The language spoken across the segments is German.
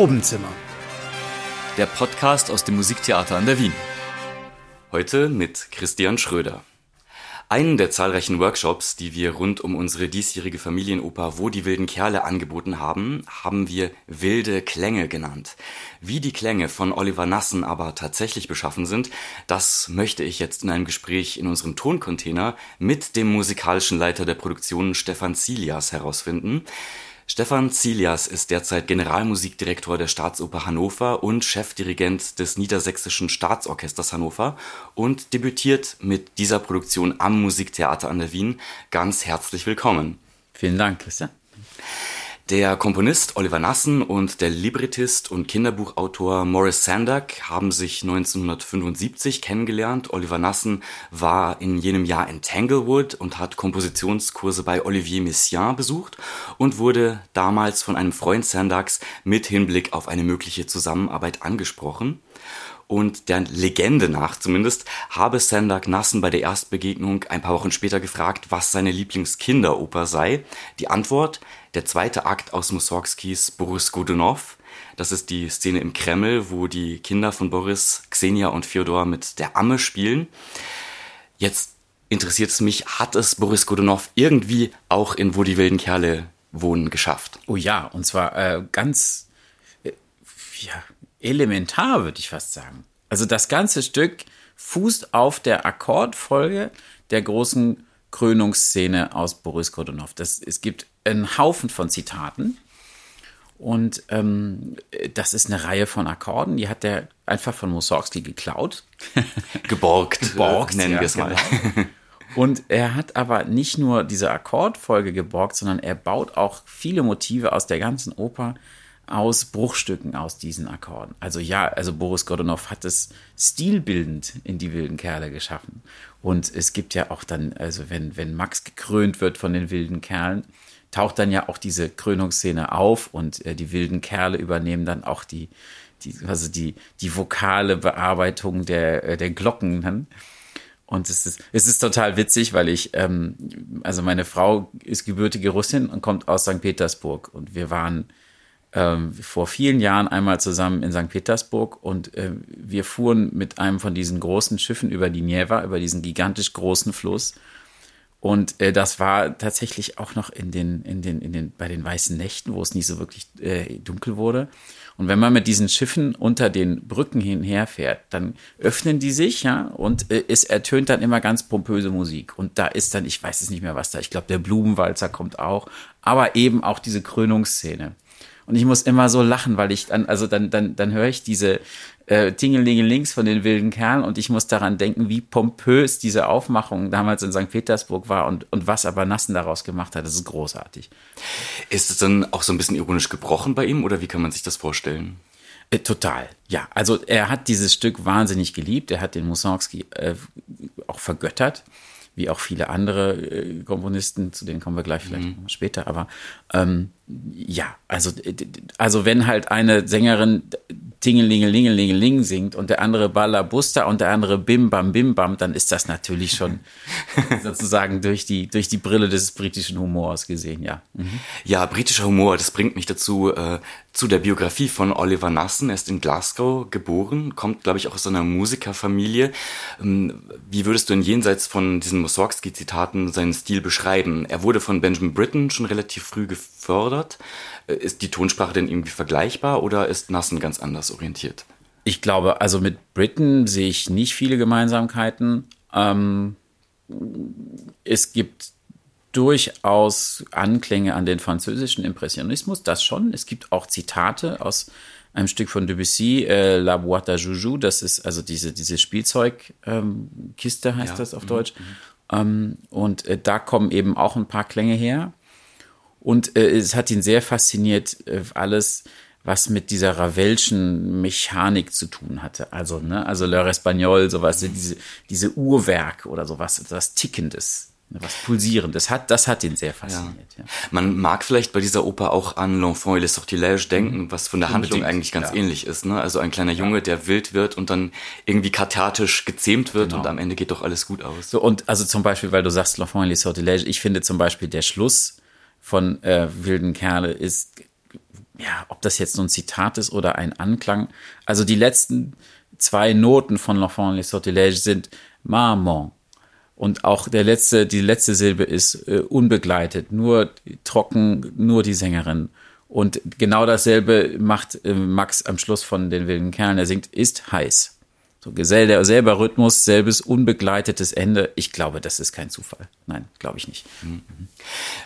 Probenzimmer. Der Podcast aus dem Musiktheater an der Wien. Heute mit Christian Schröder. Einen der zahlreichen Workshops, die wir rund um unsere diesjährige Familienoper Wo die wilden Kerle angeboten haben, haben wir wilde Klänge genannt. Wie die Klänge von Oliver Nassen aber tatsächlich beschaffen sind, das möchte ich jetzt in einem Gespräch in unserem Toncontainer mit dem musikalischen Leiter der Produktion Stefan Zilias herausfinden. Stefan Zilias ist derzeit Generalmusikdirektor der Staatsoper Hannover und Chefdirigent des Niedersächsischen Staatsorchesters Hannover und debütiert mit dieser Produktion am Musiktheater an der Wien. Ganz herzlich willkommen. Vielen Dank, Christian. Der Komponist Oliver Nassen und der Librettist und Kinderbuchautor Morris Sandak haben sich 1975 kennengelernt. Oliver Nassen war in jenem Jahr in Tanglewood und hat Kompositionskurse bei Olivier Messiaen besucht und wurde damals von einem Freund Sandaks mit Hinblick auf eine mögliche Zusammenarbeit angesprochen. Und der Legende nach zumindest habe Sandak Nassen bei der Erstbegegnung ein paar Wochen später gefragt, was seine Lieblingskinderoper sei. Die Antwort, der zweite Akt aus Mussorgskis Boris Godunov. Das ist die Szene im Kreml, wo die Kinder von Boris, Xenia und Fyodor mit der Amme spielen. Jetzt interessiert es mich, hat es Boris Godunov irgendwie auch in Wo die wilden Kerle wohnen geschafft? Oh ja, und zwar äh, ganz äh, ja, elementar, würde ich fast sagen. Also das ganze Stück fußt auf der Akkordfolge der großen Krönungsszene aus Boris Godunov. Das, es gibt einen Haufen von Zitaten. Und ähm, das ist eine Reihe von Akkorden, die hat der einfach von Mussorgsky geklaut. Geborgt, geborgt nennen ja, wir es mal. Genau. Und er hat aber nicht nur diese Akkordfolge geborgt, sondern er baut auch viele Motive aus der ganzen Oper aus Bruchstücken aus diesen Akkorden. Also ja, also Boris Godunov hat es stilbildend in die wilden Kerle geschaffen. Und es gibt ja auch dann, also wenn, wenn Max gekrönt wird von den wilden Kerlen, taucht dann ja auch diese Krönungsszene auf und äh, die wilden Kerle übernehmen dann auch die, die, also die, die vokale Bearbeitung der, äh, der Glocken dann. Und es ist, es ist total witzig, weil ich, ähm, also meine Frau ist gebürtige Russin und kommt aus St. Petersburg und wir waren ähm, vor vielen Jahren einmal zusammen in St. Petersburg und äh, wir fuhren mit einem von diesen großen Schiffen über die Neva, über diesen gigantisch großen Fluss. Und äh, das war tatsächlich auch noch in den, in den, in den, bei den weißen Nächten, wo es nicht so wirklich äh, dunkel wurde. Und wenn man mit diesen Schiffen unter den Brücken hinherfährt, dann öffnen die sich, ja, und äh, es ertönt dann immer ganz pompöse Musik. Und da ist dann, ich weiß es nicht mehr, was da, ich glaube, der Blumenwalzer kommt auch, aber eben auch diese Krönungsszene. Und ich muss immer so lachen, weil ich dann, also dann, dann, dann höre ich diese äh, Tingelingelings von den wilden Kerlen und ich muss daran denken, wie pompös diese Aufmachung damals in St. Petersburg war und, und was aber Nassen daraus gemacht hat. Das ist großartig. Ist es dann auch so ein bisschen ironisch gebrochen bei ihm oder wie kann man sich das vorstellen? Äh, total, ja. Also er hat dieses Stück wahnsinnig geliebt. Er hat den Mussorgsky äh, auch vergöttert wie auch viele andere äh, Komponisten, zu denen kommen wir gleich vielleicht mhm. später, aber ähm, ja, also, also wenn halt eine Sängerin Tingelingelingelingeling singt und der andere Ballabuster und der andere Bim Bam Bim Bam, dann ist das natürlich schon sozusagen durch die, durch die Brille des britischen Humors gesehen, ja. Mhm. Ja, britischer Humor, das bringt mich dazu, äh, zu der Biografie von Oliver Nassen. Er ist in Glasgow geboren, kommt, glaube ich, auch aus einer Musikerfamilie. Ähm, wie würdest du denn jenseits von diesen Mussorgsky-Zitaten seinen Stil beschreiben? Er wurde von Benjamin Britten schon relativ früh gefördert. Äh, ist die Tonsprache denn irgendwie vergleichbar oder ist Nassen ganz anders orientiert? Ich glaube, also mit Britten sehe ich nicht viele Gemeinsamkeiten. Ähm, es gibt durchaus Anklänge an den französischen Impressionismus, das schon. Es gibt auch Zitate aus einem Stück von Debussy, äh, La Boîte à Joujou, das ist also diese, diese Spielzeugkiste, ähm, heißt ja. das auf mhm. Deutsch. Mhm. Ähm, und äh, da kommen eben auch ein paar Klänge her. Und äh, es hat ihn sehr fasziniert, äh, alles, was mit dieser Ravelschen Mechanik zu tun hatte. Also, ne, also L'Heure Espagnol, sowas, diese, diese Uhrwerk oder sowas, was Tickendes, ne, was Pulsierendes hat, das hat ihn sehr fasziniert. Ja. Ja. Man mag vielleicht bei dieser Oper auch an L'Enfant et le Sortilège denken, was von der Unbedingt. Handlung eigentlich ganz ja. ähnlich ist. Ne? Also ein kleiner Junge, der wild wird und dann irgendwie kathartisch gezähmt wird genau. und am Ende geht doch alles gut aus. So, und also zum Beispiel, weil du sagst L'Enfant et le Sortilège, ich finde zum Beispiel der Schluss von äh, Wilden Kerle ist ja, ob das jetzt nur ein Zitat ist oder ein Anklang. Also die letzten zwei Noten von L'Enfant les Sortilèges sind Maman. Und auch der letzte, die letzte Silbe ist äh, unbegleitet, nur trocken, nur die Sängerin. Und genau dasselbe macht äh, Max am Schluss von den wilden Kerlen. Er singt, ist heiß. So gesell, selber Rhythmus, selbes unbegleitetes Ende. Ich glaube, das ist kein Zufall. Nein, glaube ich nicht. Mhm.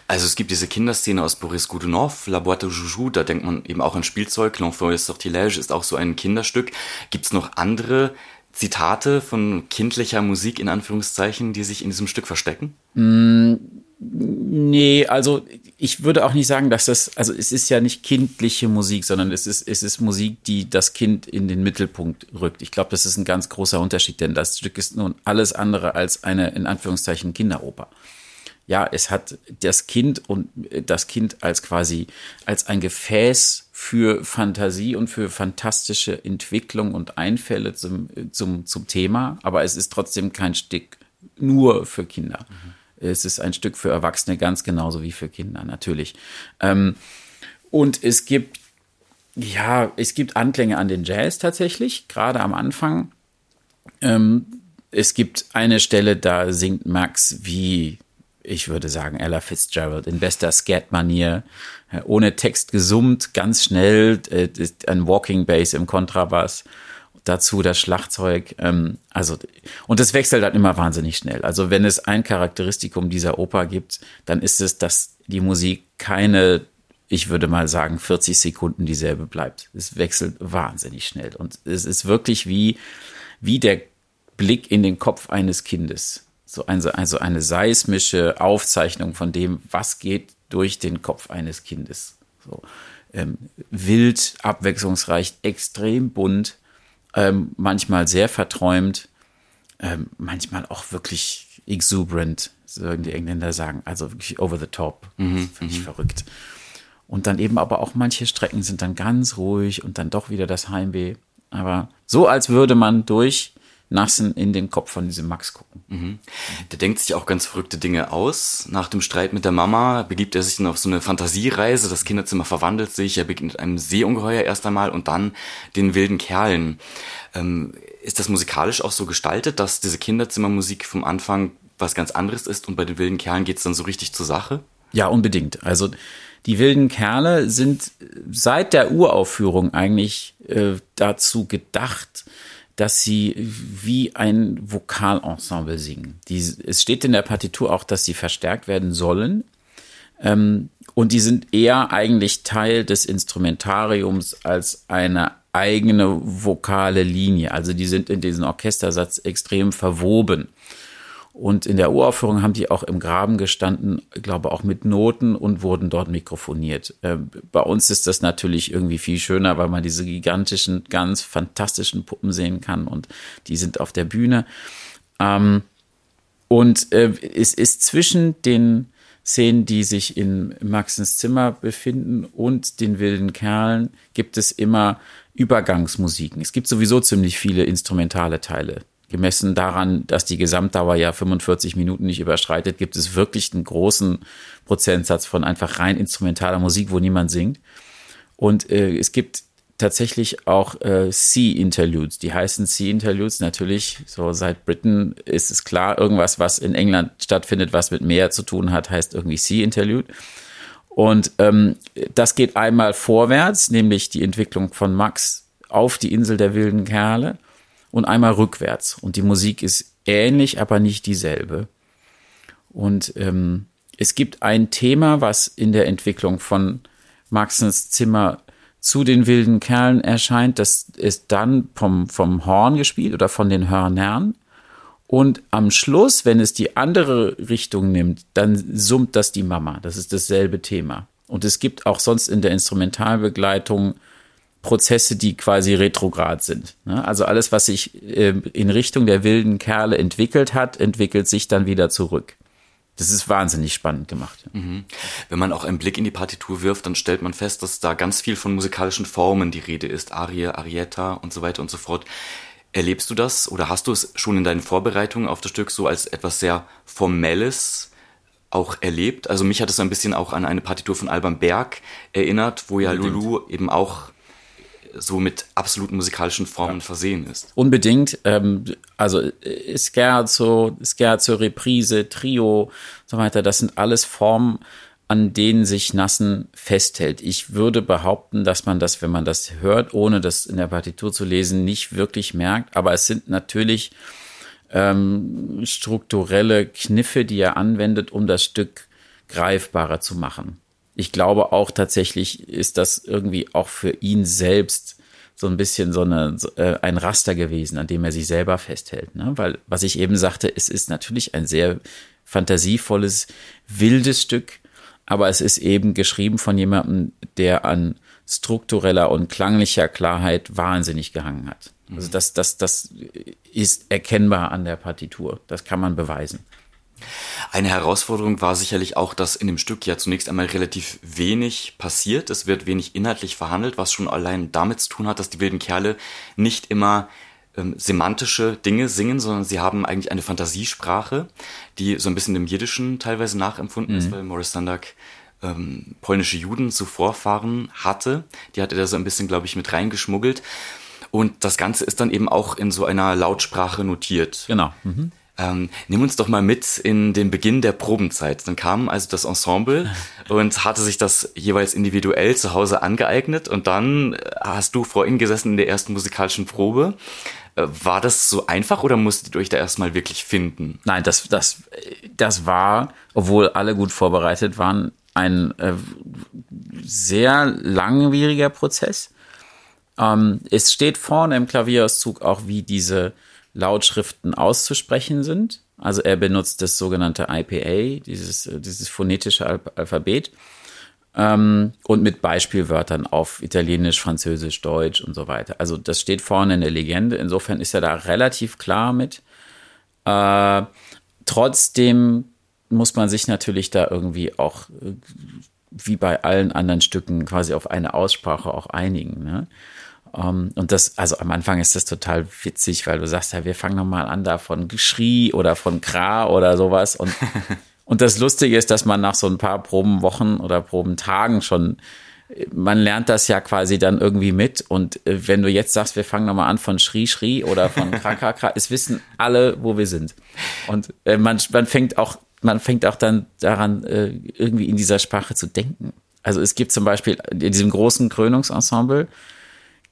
Also es gibt diese Kinderszene aus Boris Godunov, La Boîte à Joujou, da denkt man eben auch an Spielzeug. L'Enfant est Sortilège ist auch so ein Kinderstück. Gibt es noch andere Zitate von kindlicher Musik in Anführungszeichen, die sich in diesem Stück verstecken? Mm, nee, also ich würde auch nicht sagen, dass das, also es ist ja nicht kindliche Musik, sondern es ist, es ist Musik, die das Kind in den Mittelpunkt rückt. Ich glaube, das ist ein ganz großer Unterschied, denn das Stück ist nun alles andere als eine, in Anführungszeichen, Kinderoper ja, es hat das Kind und das Kind als quasi als ein Gefäß für Fantasie und für fantastische Entwicklung und Einfälle zum, zum, zum Thema, aber es ist trotzdem kein Stück nur für Kinder. Mhm. Es ist ein Stück für Erwachsene ganz genauso wie für Kinder, natürlich. Ähm, und es gibt, ja, es gibt Anklänge an den Jazz tatsächlich, gerade am Anfang. Ähm, es gibt eine Stelle, da singt Max wie ich würde sagen, Ella Fitzgerald in bester Scat-Manier, äh, ohne Text gesummt, ganz schnell, äh, ein Walking Bass im Kontrabass, dazu das Schlagzeug, ähm, also, und das wechselt halt immer wahnsinnig schnell. Also wenn es ein Charakteristikum dieser Oper gibt, dann ist es, dass die Musik keine, ich würde mal sagen, 40 Sekunden dieselbe bleibt. Es wechselt wahnsinnig schnell und es ist wirklich wie, wie der Blick in den Kopf eines Kindes so ein, also eine seismische Aufzeichnung von dem, was geht durch den Kopf eines Kindes. So, ähm, wild, abwechslungsreich, extrem bunt, ähm, manchmal sehr verträumt, ähm, manchmal auch wirklich exuberant, so die Engländer sagen, also wirklich over the top, mhm, völlig mhm. verrückt. Und dann eben aber auch manche Strecken sind dann ganz ruhig und dann doch wieder das Heimweh. Aber so, als würde man durch Nassen in den Kopf von diesem Max gucken. Mhm. Der denkt sich auch ganz verrückte Dinge aus. Nach dem Streit mit der Mama begibt er sich dann auf so eine Fantasiereise. Das Kinderzimmer verwandelt sich. Er begegnet einem Seeungeheuer erst einmal und dann den wilden Kerlen. Ähm, ist das musikalisch auch so gestaltet, dass diese Kinderzimmermusik vom Anfang was ganz anderes ist und bei den wilden Kerlen geht es dann so richtig zur Sache? Ja, unbedingt. Also die wilden Kerle sind seit der Uraufführung eigentlich äh, dazu gedacht, dass sie wie ein Vokalensemble singen. Die, es steht in der Partitur auch, dass sie verstärkt werden sollen. Ähm, und die sind eher eigentlich Teil des Instrumentariums als eine eigene vokale Linie. Also die sind in diesen Orchestersatz extrem verwoben. Und in der Uraufführung haben die auch im Graben gestanden, glaube auch mit Noten und wurden dort mikrofoniert. Äh, bei uns ist das natürlich irgendwie viel schöner, weil man diese gigantischen, ganz fantastischen Puppen sehen kann und die sind auf der Bühne. Ähm, und äh, es ist zwischen den Szenen, die sich in Maxens Zimmer befinden und den wilden Kerlen, gibt es immer Übergangsmusiken. Es gibt sowieso ziemlich viele instrumentale Teile gemessen daran, dass die Gesamtdauer ja 45 Minuten nicht überschreitet, gibt es wirklich einen großen Prozentsatz von einfach rein instrumentaler Musik, wo niemand singt. Und äh, es gibt tatsächlich auch äh, Sea-Interludes. Die heißen Sea-Interludes natürlich, so seit Britain ist es klar, irgendwas, was in England stattfindet, was mit Meer zu tun hat, heißt irgendwie Sea-Interlude. Und ähm, das geht einmal vorwärts, nämlich die Entwicklung von Max auf die Insel der wilden Kerle und einmal rückwärts. Und die Musik ist ähnlich, aber nicht dieselbe. Und ähm, es gibt ein Thema, was in der Entwicklung von Maxens Zimmer zu den wilden Kerlen erscheint. Das ist dann vom, vom Horn gespielt oder von den Hörnern. Und am Schluss, wenn es die andere Richtung nimmt, dann summt das die Mama. Das ist dasselbe Thema. Und es gibt auch sonst in der Instrumentalbegleitung Prozesse, die quasi retrograd sind. Ne? Also alles, was sich ähm, in Richtung der wilden Kerle entwickelt hat, entwickelt sich dann wieder zurück. Das ist wahnsinnig spannend gemacht. Mhm. Wenn man auch einen Blick in die Partitur wirft, dann stellt man fest, dass da ganz viel von musikalischen Formen die Rede ist. Arie, Arietta und so weiter und so fort. Erlebst du das oder hast du es schon in deinen Vorbereitungen auf das Stück so als etwas sehr Formelles auch erlebt. Also mich hat es ein bisschen auch an eine Partitur von Alban Berg erinnert, wo ja. Lulu eben auch so mit absoluten musikalischen Formen ja. versehen ist. Unbedingt. Ähm, also Scherzo, Scherzo, Reprise, Trio, so weiter, das sind alles Formen, an denen sich Nassen festhält. Ich würde behaupten, dass man das, wenn man das hört, ohne das in der Partitur zu lesen, nicht wirklich merkt. Aber es sind natürlich ähm, strukturelle Kniffe, die er anwendet, um das Stück greifbarer zu machen. Ich glaube auch tatsächlich ist das irgendwie auch für ihn selbst so ein bisschen so eine, so, äh, ein Raster gewesen, an dem er sich selber festhält. Ne? Weil, was ich eben sagte, es ist natürlich ein sehr fantasievolles, wildes Stück, aber es ist eben geschrieben von jemandem, der an struktureller und klanglicher Klarheit wahnsinnig gehangen hat. Also das, das, das ist erkennbar an der Partitur. Das kann man beweisen. Eine Herausforderung war sicherlich auch, dass in dem Stück ja zunächst einmal relativ wenig passiert. Es wird wenig inhaltlich verhandelt, was schon allein damit zu tun hat, dass die wilden Kerle nicht immer ähm, semantische Dinge singen, sondern sie haben eigentlich eine Fantasiesprache, die so ein bisschen dem Jiddischen teilweise nachempfunden mhm. ist, weil Morris Sandak ähm, polnische Juden zu Vorfahren hatte. Die hat er da so ein bisschen, glaube ich, mit reingeschmuggelt. Und das Ganze ist dann eben auch in so einer Lautsprache notiert. Genau. Mhm. Ähm, nimm uns doch mal mit in den Beginn der Probenzeit. Dann kam also das Ensemble und hatte sich das jeweils individuell zu Hause angeeignet und dann hast du vor ihnen gesessen in der ersten musikalischen Probe. Äh, war das so einfach oder musstet ihr euch da erstmal wirklich finden? Nein, das, das, das war, obwohl alle gut vorbereitet waren, ein äh, sehr langwieriger Prozess. Ähm, es steht vorne im Klavierauszug auch, wie diese Lautschriften auszusprechen sind. Also er benutzt das sogenannte IPA, dieses, äh, dieses phonetische Al Alphabet. Ähm, und mit Beispielwörtern auf Italienisch, Französisch, Deutsch und so weiter. Also das steht vorne in der Legende. Insofern ist er da relativ klar mit. Äh, trotzdem muss man sich natürlich da irgendwie auch, äh, wie bei allen anderen Stücken, quasi auf eine Aussprache auch einigen. Ne? Um, ähm, und das, also am Anfang ist das total witzig, weil du sagst, ja, wir fangen nochmal an da von Geschrie oder von Kra oder sowas. Und, und das Lustige ist, dass man nach so ein paar Probenwochen oder Probentagen schon, man lernt das ja quasi dann irgendwie mit. Und äh, wenn du jetzt sagst, wir fangen nochmal an von Schrie, Schrie oder von Kra, Kra, Kra, es wissen alle, wo wir sind. Und äh, man, man fängt auch, man fängt auch dann daran, äh, irgendwie in dieser Sprache zu denken. Also es gibt zum Beispiel in diesem großen Krönungsensemble,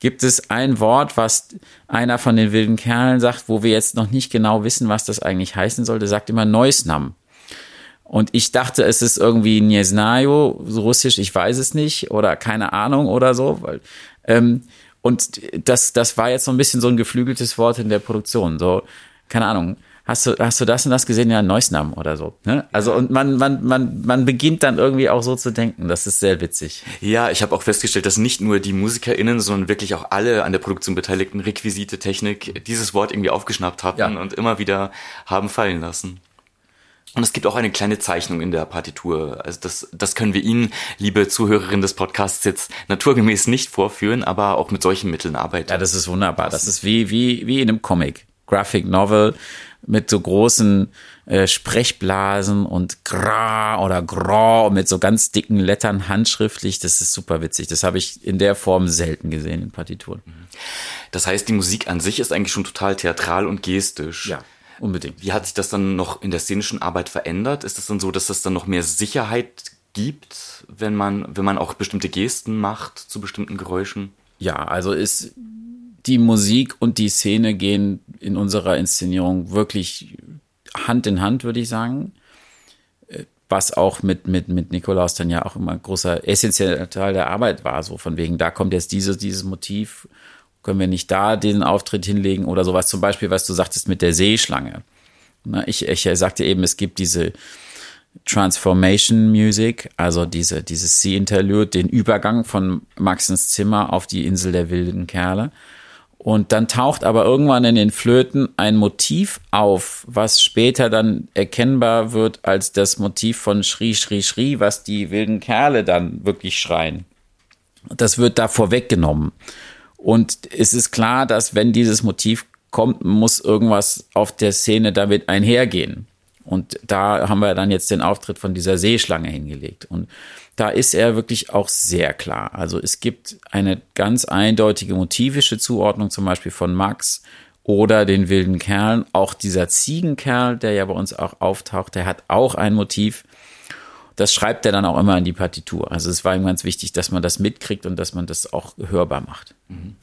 gibt es ein Wort, was einer von den wilden Kerlen sagt, wo wir jetzt noch nicht genau wissen, was das eigentlich heißen soll. Der sagt immer Neusnam. Und ich dachte, es ist irgendwie Njesnajo, so russisch, ich weiß es nicht, oder keine Ahnung oder so. Weil, ähm, und das, das war jetzt so ein bisschen so ein geflügeltes Wort in der Produktion. So, keine Ahnung hast du, hast du das und das gesehen? Ja, Neusnam oder so. Ne? Also und man, man, man, man beginnt dann irgendwie auch so zu denken. Das ist sehr witzig. Ja, ich habe auch festgestellt, dass nicht nur die MusikerInnen, sondern wirklich auch alle an der Produktion beteiligten Requisite, Technik dieses Wort irgendwie aufgeschnappt hatten ja. und immer wieder haben fallen lassen. Und es gibt auch eine kleine Zeichnung in der Partitur. Also das, das können wir Ihnen, liebe Zuhörerinnen des Podcasts, jetzt naturgemäß nicht vorführen, aber auch mit solchen Mitteln arbeiten. Ja, das ist wunderbar. Das ist wie, wie, wie in einem Comic. Graphic Novel mit so großen äh, Sprechblasen und gra oder gra mit so ganz dicken Lettern handschriftlich. Das ist super witzig. Das habe ich in der Form selten gesehen in Partituren. Das heißt, die Musik an sich ist eigentlich schon total theatral und gestisch. Ja. Unbedingt. Wie hat sich das dann noch in der szenischen Arbeit verändert? Ist es dann so, dass das dann noch mehr Sicherheit gibt, wenn man, wenn man auch bestimmte Gesten macht zu bestimmten Geräuschen? Ja, also ist die Musik und die Szene gehen in unserer Inszenierung wirklich Hand in Hand, würde ich sagen. Was auch mit, mit, mit Nikolaus dann ja auch immer ein großer, essentieller Teil der Arbeit war. So von wegen, da kommt jetzt dieses, dieses Motiv, können wir nicht da den Auftritt hinlegen oder sowas. Zum Beispiel, was du sagtest mit der Seeschlange. ich, ich sagte eben, es gibt diese Transformation Music, also diese, dieses Sea Interlude, den Übergang von Maxens Zimmer auf die Insel der wilden Kerle. Und dann taucht aber irgendwann in den Flöten ein Motiv auf, was später dann erkennbar wird als das Motiv von Schrie, Schrie, Schrie, was die wilden Kerle dann wirklich schreien. Das wird da vorweggenommen. Und es ist klar, dass wenn dieses Motiv kommt, muss irgendwas auf der Szene damit einhergehen. Und da haben wir dann jetzt den Auftritt von dieser Seeschlange hingelegt. Und da ist er wirklich auch sehr klar. Also es gibt eine ganz eindeutige motivische Zuordnung, zum Beispiel von Max oder den wilden Kerlen. Auch dieser Ziegenkerl, der ja bei uns auch auftaucht, der hat auch ein Motiv. Das schreibt er dann auch immer in die Partitur. Also es war ihm ganz wichtig, dass man das mitkriegt und dass man das auch hörbar macht. Mhm.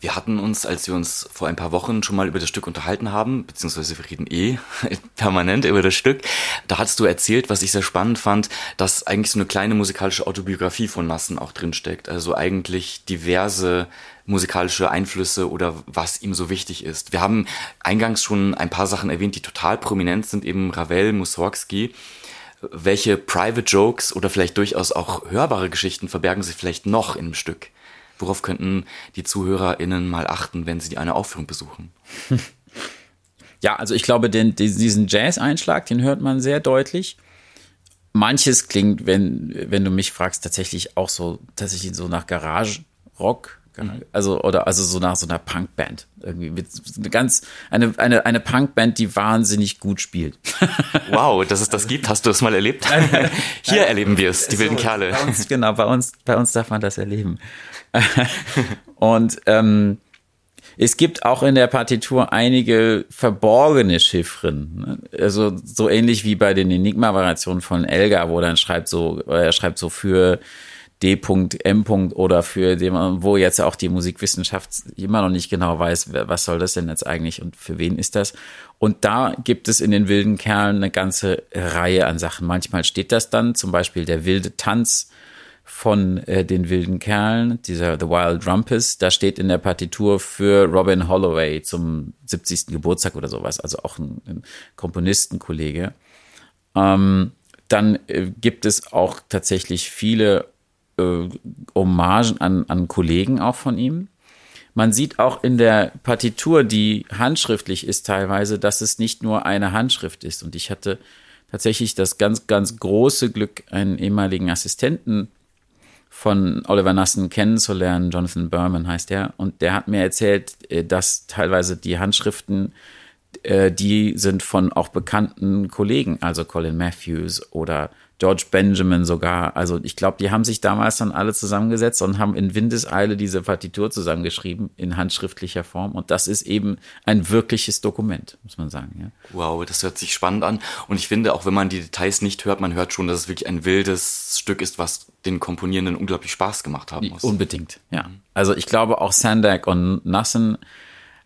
Wir hatten uns, als wir uns vor ein paar Wochen schon mal über das Stück unterhalten haben, beziehungsweise wir reden eh permanent über das Stück, da hast du erzählt, was ich sehr spannend fand, dass eigentlich so eine kleine musikalische Autobiografie von Nassen auch drinsteckt. Also eigentlich diverse musikalische Einflüsse oder was ihm so wichtig ist. Wir haben eingangs schon ein paar Sachen erwähnt, die total prominent sind, eben Ravel, Mussorgsky. Welche Private Jokes oder vielleicht durchaus auch hörbare Geschichten verbergen sich vielleicht noch einem Stück? Worauf könnten die ZuhörerInnen mal achten, wenn sie eine Aufführung besuchen? Ja, also ich glaube, den, diesen Jazz-Einschlag, den hört man sehr deutlich. Manches klingt, wenn, wenn du mich fragst, tatsächlich auch so, tatsächlich so nach Garage-Rock. Mhm. Also, oder, also so nach so einer Punkband. Irgendwie mit eine ganz, eine, eine, eine Punkband, die wahnsinnig gut spielt. Wow, dass es das gibt. Hast du das mal erlebt? Hier erleben wir es, die wilden Kerle. Bei uns, genau, bei uns, bei uns darf man das erleben. und ähm, es gibt auch in der Partitur einige verborgene Chiffren. Ne? Also so ähnlich wie bei den Enigma-Variationen von Elgar, wo dann schreibt so, er schreibt so für D.M. oder für den, wo jetzt auch die Musikwissenschaft immer noch nicht genau weiß, was soll das denn jetzt eigentlich und für wen ist das. Und da gibt es in den wilden Kerlen eine ganze Reihe an Sachen. Manchmal steht das dann, zum Beispiel der wilde Tanz von äh, den wilden Kerlen, dieser The Wild Rumpus, da steht in der Partitur für Robin Holloway zum 70. Geburtstag oder sowas, also auch ein, ein Komponistenkollege. Ähm, dann äh, gibt es auch tatsächlich viele äh, Hommagen an, an Kollegen auch von ihm. Man sieht auch in der Partitur, die handschriftlich ist teilweise, dass es nicht nur eine Handschrift ist. Und ich hatte tatsächlich das ganz, ganz große Glück, einen ehemaligen Assistenten von Oliver Nassen kennenzulernen. Jonathan Berman heißt er. Und der hat mir erzählt, äh, dass teilweise die Handschriften, äh, die sind von auch bekannten Kollegen, also Colin Matthews oder George Benjamin sogar. Also ich glaube, die haben sich damals dann alle zusammengesetzt und haben in Windeseile diese Partitur zusammengeschrieben in handschriftlicher Form. Und das ist eben ein wirkliches Dokument, muss man sagen. Ja. Wow, das hört sich spannend an. Und ich finde, auch wenn man die Details nicht hört, man hört schon, dass es wirklich ein wildes Stück ist, was den Komponierenden unglaublich Spaß gemacht haben muss. Unbedingt, ja. Also ich glaube, auch Sandak und Nassen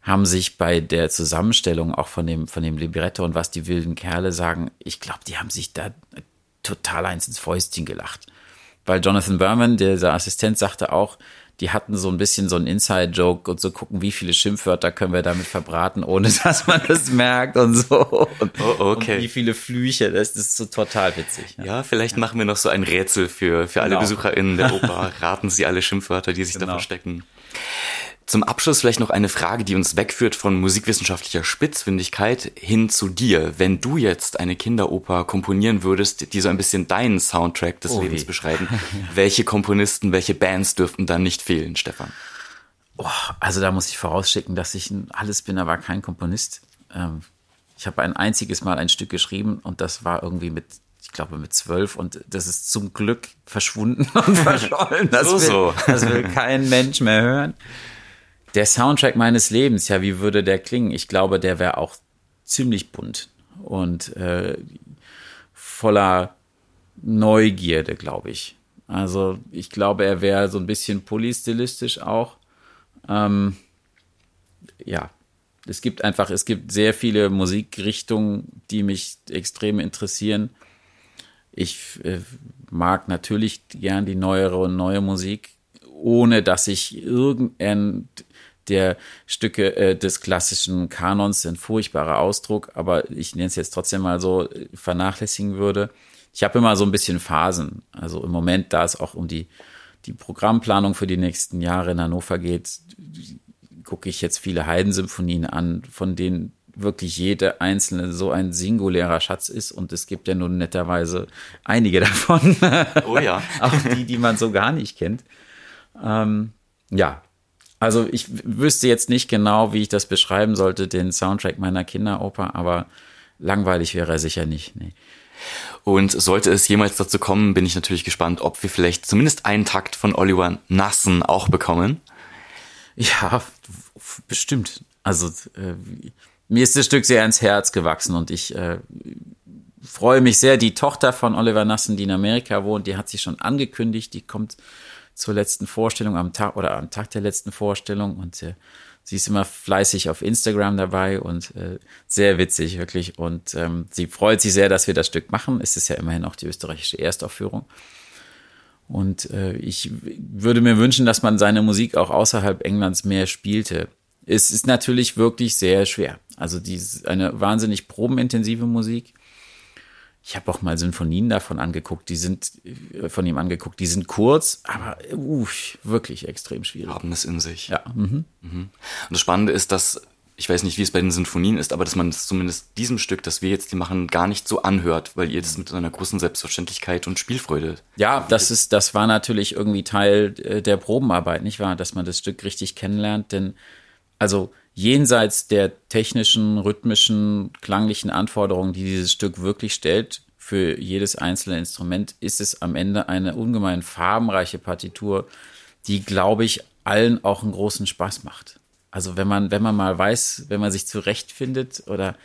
haben sich bei der Zusammenstellung auch von dem, von dem Libretto und was die wilden Kerle sagen, ich glaube, die haben sich da total eins ins Fäustchen gelacht. Weil Jonathan Berman, dieser Assistent, sagte auch, die hatten so ein bisschen so einen Inside-Joke und so gucken, wie viele Schimpfwörter können wir damit verbraten, ohne dass man das merkt und so. Und, oh, okay. Und wie viele Flüche, das ist so total witzig. Ja, ja vielleicht ja. machen wir noch so ein Rätsel für, für alle genau. BesucherInnen der Oper. Raten Sie alle Schimpfwörter, die sich genau. da verstecken. Zum Abschluss vielleicht noch eine Frage, die uns wegführt von musikwissenschaftlicher Spitzfindigkeit hin zu dir. Wenn du jetzt eine Kinderoper komponieren würdest, die so ein bisschen deinen Soundtrack des oh Lebens beschreiben, welche Komponisten, welche Bands dürften dann nicht fehlen, Stefan? Oh, also da muss ich vorausschicken, dass ich alles bin, aber kein Komponist. Ähm, ich habe ein einziges Mal ein Stück geschrieben und das war irgendwie mit ich glaube mit zwölf und das ist zum Glück verschwunden und verschollen. Das, so, will, so. das will kein Mensch mehr hören der Soundtrack meines Lebens, ja, wie würde der klingen? Ich glaube, der wäre auch ziemlich bunt und äh, voller Neugierde, glaube ich. Also ich glaube, er wäre so ein bisschen polystilistisch auch. Ähm, ja, es gibt einfach, es gibt sehr viele Musikrichtungen, die mich extrem interessieren. Ich äh, mag natürlich gern die neuere und neue Musik, ohne dass ich irgendein der Stücke äh, des klassischen Kanons, ein furchtbarer Ausdruck, aber ich nenne es jetzt trotzdem mal so, äh, vernachlässigen würde. Ich habe immer so ein bisschen Phasen. Also im Moment, da es auch um die, die Programmplanung für die nächsten Jahre in Hannover geht, gucke ich jetzt viele Heidensymphonien an, von denen wirklich jede einzelne so ein singulärer Schatz ist und es gibt ja nun netterweise einige davon. Oh ja. auch die, die man so gar nicht kennt. Ähm, ja, also ich wüsste jetzt nicht genau, wie ich das beschreiben sollte, den Soundtrack meiner Kinderoper, aber langweilig wäre er sicher nicht. Nee. Und sollte es jemals dazu kommen, bin ich natürlich gespannt, ob wir vielleicht zumindest einen Takt von Oliver Nassen auch bekommen. Ja, bestimmt. Also äh, mir ist das Stück sehr ins Herz gewachsen und ich äh, freue mich sehr. Die Tochter von Oliver Nassen, die in Amerika wohnt, die hat sich schon angekündigt, die kommt zur letzten Vorstellung am Tag oder am Tag der letzten Vorstellung und äh, sie ist immer fleißig auf Instagram dabei und äh, sehr witzig, wirklich. Und ähm, sie freut sich sehr, dass wir das Stück machen. Es ist ja immerhin auch die österreichische Erstaufführung. Und äh, ich würde mir wünschen, dass man seine Musik auch außerhalb Englands mehr spielte. Es ist natürlich wirklich sehr schwer. Also die eine wahnsinnig probenintensive Musik. Ich habe auch mal Sinfonien davon angeguckt, die sind äh, von ihm angeguckt, die sind kurz, aber uh, wirklich extrem schwierig. Haben es in sich. Ja. Mhm. Mhm. Und das Spannende ist, dass ich weiß nicht, wie es bei den Sinfonien ist, aber dass man es zumindest diesem Stück, das wir jetzt die machen, gar nicht so anhört, weil ihr das mit einer großen Selbstverständlichkeit und Spielfreude. Ja, das ist, das war natürlich irgendwie Teil äh, der Probenarbeit, nicht wahr? Dass man das Stück richtig kennenlernt, denn also jenseits der technischen, rhythmischen, klanglichen Anforderungen, die dieses Stück wirklich stellt, für jedes einzelne Instrument, ist es am Ende eine ungemein farbenreiche Partitur, die, glaube ich, allen auch einen großen Spaß macht. Also wenn man, wenn man mal weiß, wenn man sich zurechtfindet oder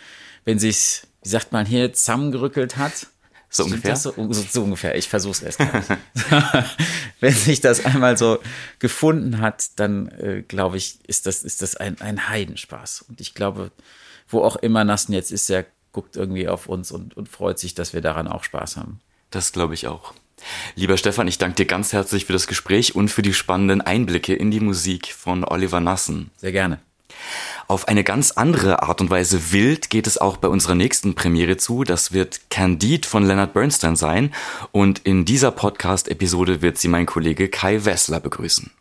wenn sich, wie sagt man hier, zusammengerückelt hat. So ungefähr? So, so, so, ungefähr. Ich versuche es erst mal. wenn sich das einmal so gefunden hat, dann äh, glaube ich, ist das, ist das ein, ein Heidenspaß. Und ich glaube, wo auch immer Nassen jetzt ist, er guckt irgendwie auf uns und, und freut sich, dass wir daran auch Spaß haben. Das glaube ich auch. Lieber Stefan, ich danke dir ganz herzlich für das Gespräch und für die spannenden Einblicke in die Musik von Oliver Nassen. Sehr gerne. Auf eine ganz andere Art und Weise wild geht es auch bei unserer nächsten Premiere zu. Das wird Candide von Leonard Bernstein sein. Und in dieser Podcast-Episode wird sie mein Kollege Kai Wessler begrüßen.